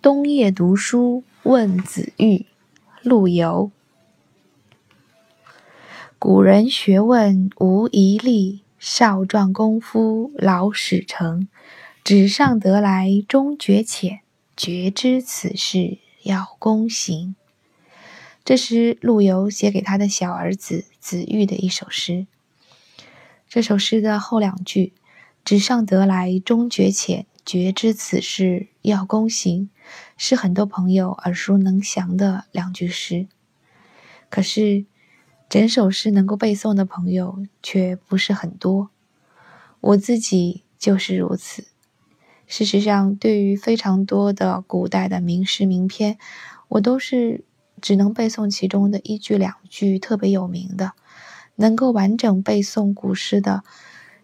冬夜读书问子玉，陆游。古人学问无遗力，少壮功夫老始成。纸上得来终觉浅，绝知此事要躬行。这是陆游写给他的小儿子子玉的一首诗。这首诗的后两句“纸上得来终觉浅，绝知此事要躬行”，是很多朋友耳熟能详的两句诗。可是，整首诗能够背诵的朋友却不是很多，我自己就是如此。事实上，对于非常多的古代的名诗名篇，我都是只能背诵其中的一句两句特别有名的，能够完整背诵古诗的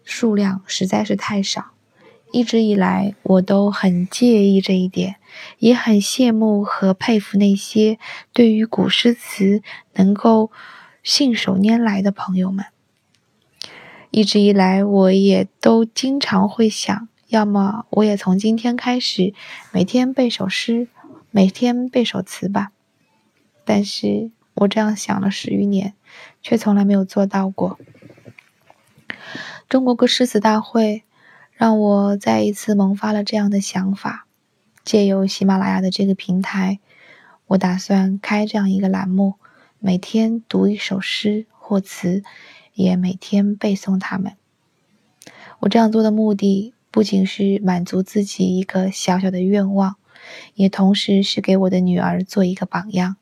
数量实在是太少。一直以来，我都很介意这一点，也很羡慕和佩服那些对于古诗词能够。信手拈来的朋友们，一直以来我也都经常会想，要么我也从今天开始每天背首诗，每天背首词吧。但是我这样想了十余年，却从来没有做到过。中国歌诗词大会让我再一次萌发了这样的想法，借由喜马拉雅的这个平台，我打算开这样一个栏目。每天读一首诗或词，也每天背诵它们。我这样做的目的，不仅是满足自己一个小小的愿望，也同时是给我的女儿做一个榜样。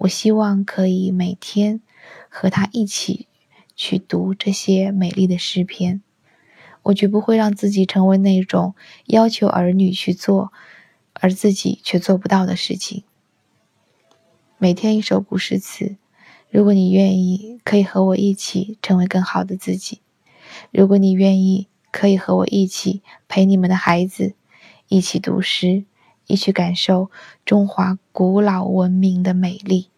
我希望可以每天和他一起去读这些美丽的诗篇。我绝不会让自己成为那种要求儿女去做，而自己却做不到的事情。每天一首古诗词，如果你愿意，可以和我一起成为更好的自己；如果你愿意，可以和我一起陪你们的孩子一起读诗，一起感受中华古老文明的美丽。